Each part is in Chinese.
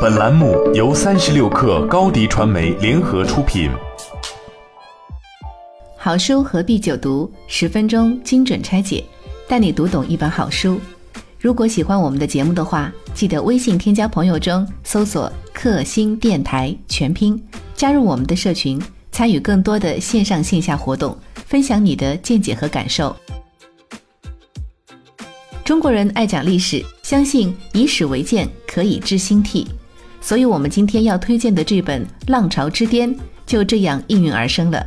本栏目由三十六克高低传媒联合出品。好书何必久读？十分钟精准拆解，带你读懂一本好书。如果喜欢我们的节目的话，记得微信添加朋友中搜索“克星电台”全拼，加入我们的社群，参与更多的线上线下活动，分享你的见解和感受。中国人爱讲历史，相信以史为鉴可以知兴替，所以我们今天要推荐的这本《浪潮之巅》就这样应运而生了。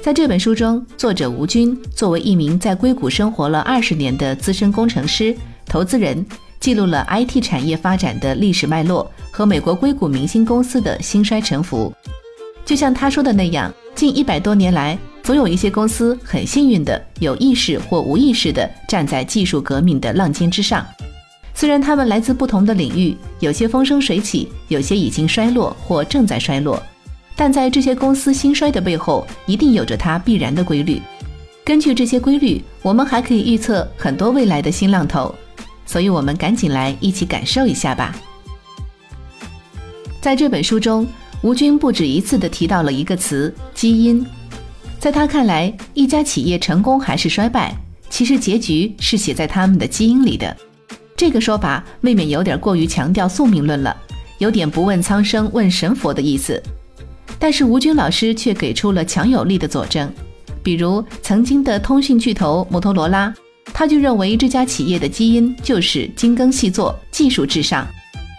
在这本书中，作者吴军作为一名在硅谷生活了二十年的资深工程师、投资人，记录了 IT 产业发展的历史脉络和美国硅谷明星公司的兴衰沉浮。就像他说的那样，近一百多年来。总有一些公司很幸运的有意识或无意识的站在技术革命的浪尖之上，虽然他们来自不同的领域，有些风生水起，有些已经衰落或正在衰落，但在这些公司兴衰的背后，一定有着它必然的规律。根据这些规律，我们还可以预测很多未来的新浪头，所以我们赶紧来一起感受一下吧。在这本书中，吴军不止一次地提到了一个词——基因。在他看来，一家企业成功还是衰败，其实结局是写在他们的基因里的。这个说法未免有点过于强调宿命论了，有点不问苍生问神佛的意思。但是吴军老师却给出了强有力的佐证，比如曾经的通讯巨头摩托罗拉，他就认为这家企业的基因就是精耕细作、技术至上。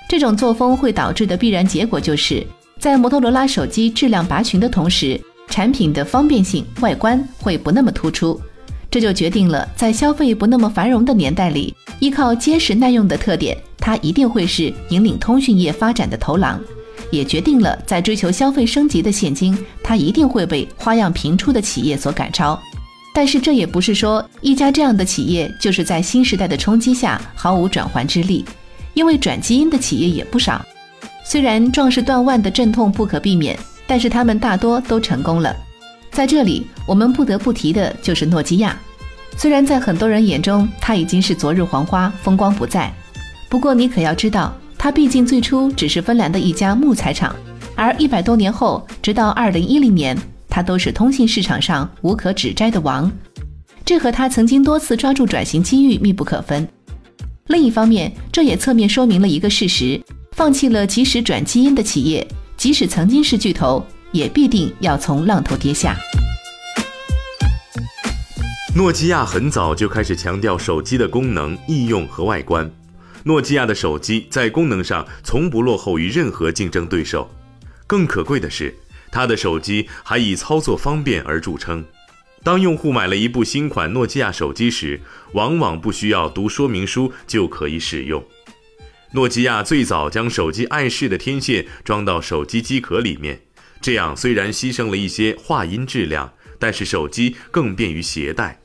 这种作风会导致的必然结果就是，在摩托罗拉手机质量拔群的同时。产品的方便性、外观会不那么突出，这就决定了在消费不那么繁荣的年代里，依靠结实耐用的特点，它一定会是引领通讯业发展的头狼，也决定了在追求消费升级的现今，它一定会被花样频出的企业所赶超。但是这也不是说一家这样的企业就是在新时代的冲击下毫无转圜之力，因为转基因的企业也不少，虽然壮士断腕的阵痛不可避免。但是他们大多都成功了，在这里我们不得不提的就是诺基亚。虽然在很多人眼中它已经是昨日黄花，风光不再，不过你可要知道，它毕竟最初只是芬兰的一家木材厂，而一百多年后，直到二零一零年，它都是通信市场上无可指摘的王。这和它曾经多次抓住转型机遇密不可分。另一方面，这也侧面说明了一个事实：放弃了及时转基因的企业。即使曾经是巨头，也必定要从浪头跌下。诺基亚很早就开始强调手机的功能、易用和外观。诺基亚的手机在功能上从不落后于任何竞争对手。更可贵的是，它的手机还以操作方便而著称。当用户买了一部新款诺基亚手机时，往往不需要读说明书就可以使用。诺基亚最早将手机碍事的天线装到手机机壳里面，这样虽然牺牲了一些话音质量，但是手机更便于携带。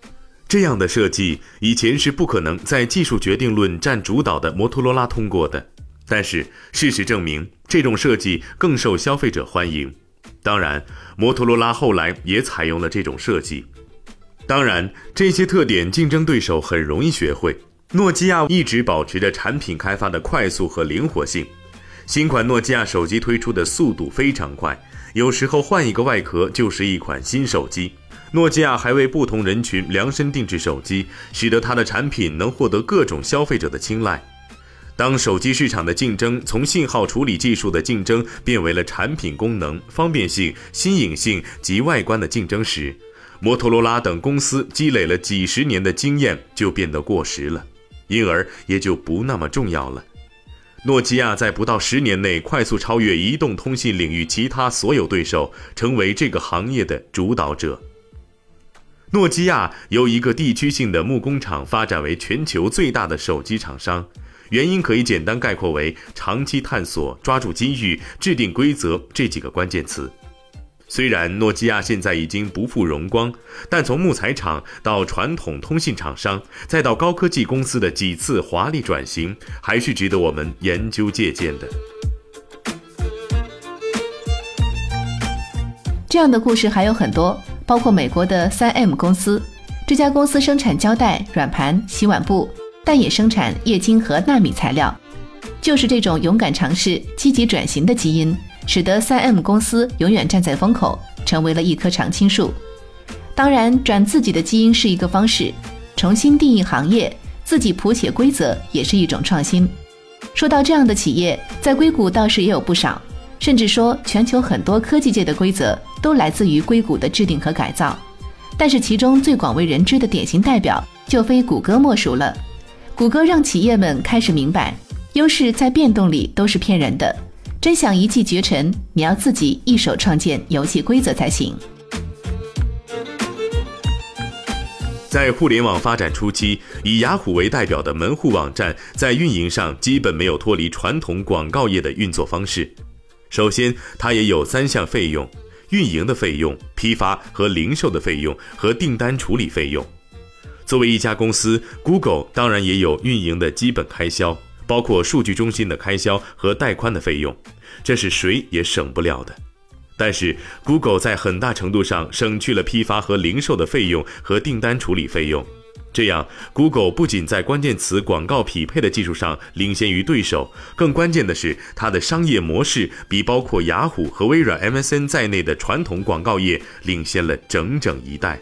这样的设计以前是不可能在技术决定论占主导的摩托罗拉通过的，但是事实证明，这种设计更受消费者欢迎。当然，摩托罗拉后来也采用了这种设计。当然，这些特点竞争对手很容易学会。诺基亚一直保持着产品开发的快速和灵活性，新款诺基亚手机推出的速度非常快，有时候换一个外壳就是一款新手机。诺基亚还为不同人群量身定制手机，使得它的产品能获得各种消费者的青睐。当手机市场的竞争从信号处理技术的竞争变为了产品功能、方便性、新颖性及外观的竞争时，摩托罗拉等公司积累了几十年的经验就变得过时了。因而也就不那么重要了。诺基亚在不到十年内快速超越移动通信领域其他所有对手，成为这个行业的主导者。诺基亚由一个地区性的木工厂发展为全球最大的手机厂商，原因可以简单概括为长期探索、抓住机遇、制定规则这几个关键词。虽然诺基亚现在已经不复荣光，但从木材厂到传统通信厂商，再到高科技公司的几次华丽转型，还是值得我们研究借鉴的。这样的故事还有很多，包括美国的三 M 公司，这家公司生产胶带、软盘、洗碗布，但也生产液晶和纳米材料。就是这种勇敢尝试、积极转型的基因，使得 3M 公司永远站在风口，成为了一棵常青树。当然，转自己的基因是一个方式，重新定义行业、自己谱写规则也是一种创新。说到这样的企业，在硅谷倒是也有不少，甚至说全球很多科技界的规则都来自于硅谷的制定和改造。但是其中最广为人知的典型代表，就非谷歌莫属了。谷歌让企业们开始明白，优势在变动里都是骗人的。真想一骑绝尘，你要自己一手创建游戏规则才行。在互联网发展初期，以雅虎为代表的门户网站在运营上基本没有脱离传统广告业的运作方式。首先，它也有三项费用。运营的费用、批发和零售的费用和订单处理费用。作为一家公司，Google 当然也有运营的基本开销，包括数据中心的开销和带宽的费用，这是谁也省不了的。但是，Google 在很大程度上省去了批发和零售的费用和订单处理费用。这样，Google 不仅在关键词广告匹配的技术上领先于对手，更关键的是，它的商业模式比包括雅虎和微软 MSN 在内的传统广告业领先了整整一代。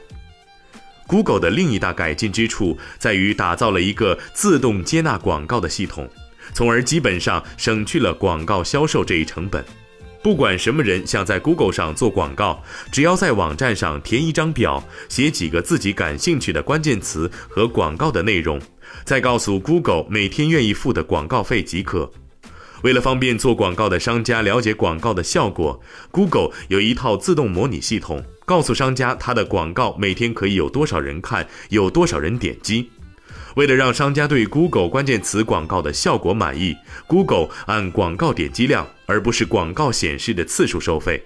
Google 的另一大改进之处在于打造了一个自动接纳广告的系统，从而基本上省去了广告销售这一成本。不管什么人想在 Google 上做广告，只要在网站上填一张表，写几个自己感兴趣的关键词和广告的内容，再告诉 Google 每天愿意付的广告费即可。为了方便做广告的商家了解广告的效果，Google 有一套自动模拟系统，告诉商家他的广告每天可以有多少人看，有多少人点击。为了让商家对 Google 关键词广告的效果满意，Google 按广告点击量而不是广告显示的次数收费。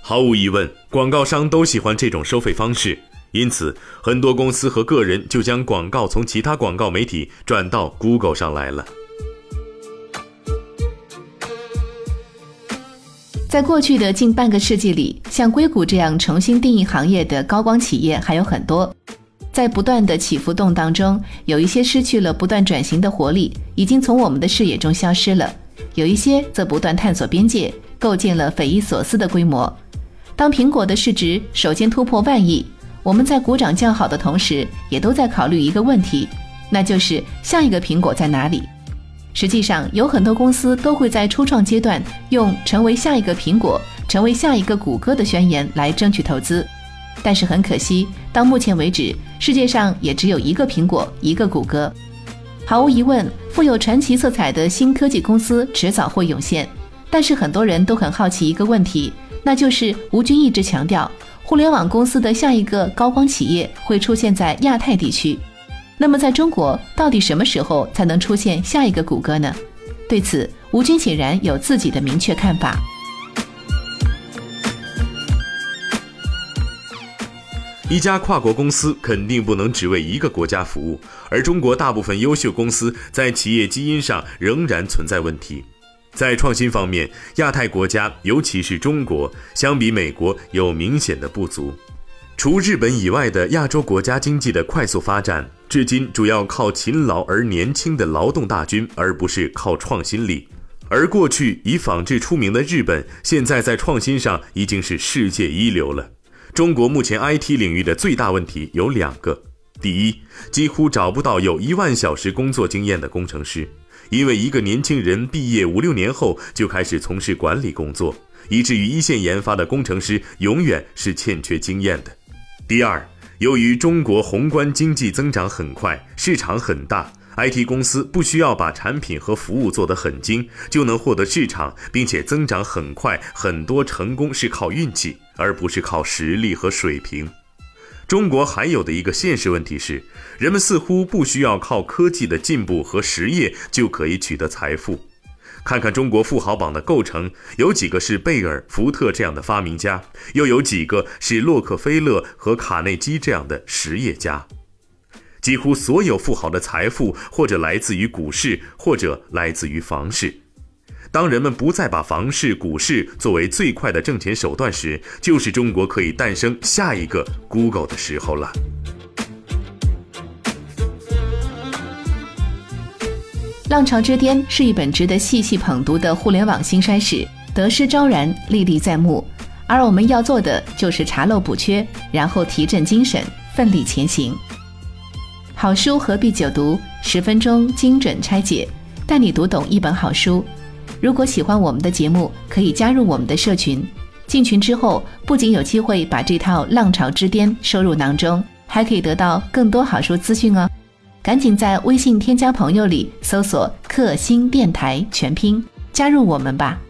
毫无疑问，广告商都喜欢这种收费方式，因此很多公司和个人就将广告从其他广告媒体转到 Google 上来了。在过去的近半个世纪里，像硅谷这样重新定义行业的高光企业还有很多。在不断的起伏动荡中，有一些失去了不断转型的活力，已经从我们的视野中消失了；有一些则不断探索边界，构建了匪夷所思的规模。当苹果的市值首先突破万亿，我们在鼓掌叫好的同时，也都在考虑一个问题，那就是下一个苹果在哪里？实际上，有很多公司都会在初创阶段用成为下一个苹果、成为下一个谷歌的宣言来争取投资。但是很可惜，到目前为止，世界上也只有一个苹果，一个谷歌。毫无疑问，富有传奇色彩的新科技公司迟早会涌现。但是很多人都很好奇一个问题，那就是吴军一直强调，互联网公司的下一个高光企业会出现在亚太地区。那么在中国，到底什么时候才能出现下一个谷歌呢？对此，吴军显然有自己的明确看法。一家跨国公司肯定不能只为一个国家服务，而中国大部分优秀公司在企业基因上仍然存在问题。在创新方面，亚太国家，尤其是中国，相比美国有明显的不足。除日本以外的亚洲国家经济的快速发展，至今主要靠勤劳而年轻的劳动大军，而不是靠创新力。而过去以纺织出名的日本，现在在创新上已经是世界一流了。中国目前 IT 领域的最大问题有两个：第一，几乎找不到有一万小时工作经验的工程师，因为一个年轻人毕业五六年后就开始从事管理工作，以至于一线研发的工程师永远是欠缺经验的；第二，由于中国宏观经济增长很快，市场很大。IT 公司不需要把产品和服务做得很精，就能获得市场，并且增长很快。很多成功是靠运气，而不是靠实力和水平。中国还有的一个现实问题是，人们似乎不需要靠科技的进步和实业就可以取得财富。看看中国富豪榜的构成，有几个是贝尔、福特这样的发明家，又有几个是洛克菲勒和卡内基这样的实业家。几乎所有富豪的财富，或者来自于股市，或者来自于房市。当人们不再把房市、股市作为最快的挣钱手段时，就是中国可以诞生下一个 Google 的时候了。浪潮之巅》是一本值得细细捧读的互联网兴衰史，得失昭然，历历在目。而我们要做的就是查漏补缺，然后提振精神，奋力前行。好书何必久读？十分钟精准拆解，带你读懂一本好书。如果喜欢我们的节目，可以加入我们的社群。进群之后，不仅有机会把这套《浪潮之巅》收入囊中，还可以得到更多好书资讯哦。赶紧在微信添加朋友里搜索“克星电台”全拼，加入我们吧。